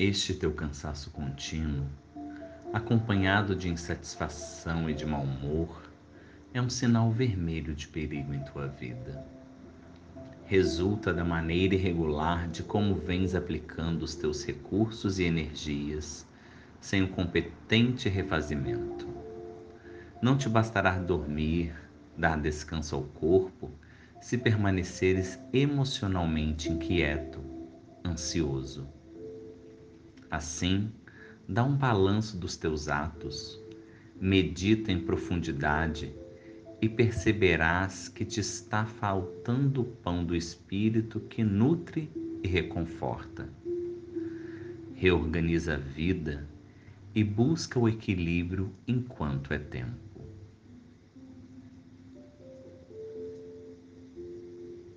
Este teu cansaço contínuo, acompanhado de insatisfação e de mau humor, é um sinal vermelho de perigo em tua vida. Resulta da maneira irregular de como vens aplicando os teus recursos e energias sem o competente refazimento. Não te bastará dormir, dar descanso ao corpo, se permaneceres emocionalmente inquieto, ansioso. Assim, dá um balanço dos teus atos, medita em profundidade e perceberás que te está faltando o pão do Espírito que nutre e reconforta. Reorganiza a vida e busca o equilíbrio enquanto é tempo.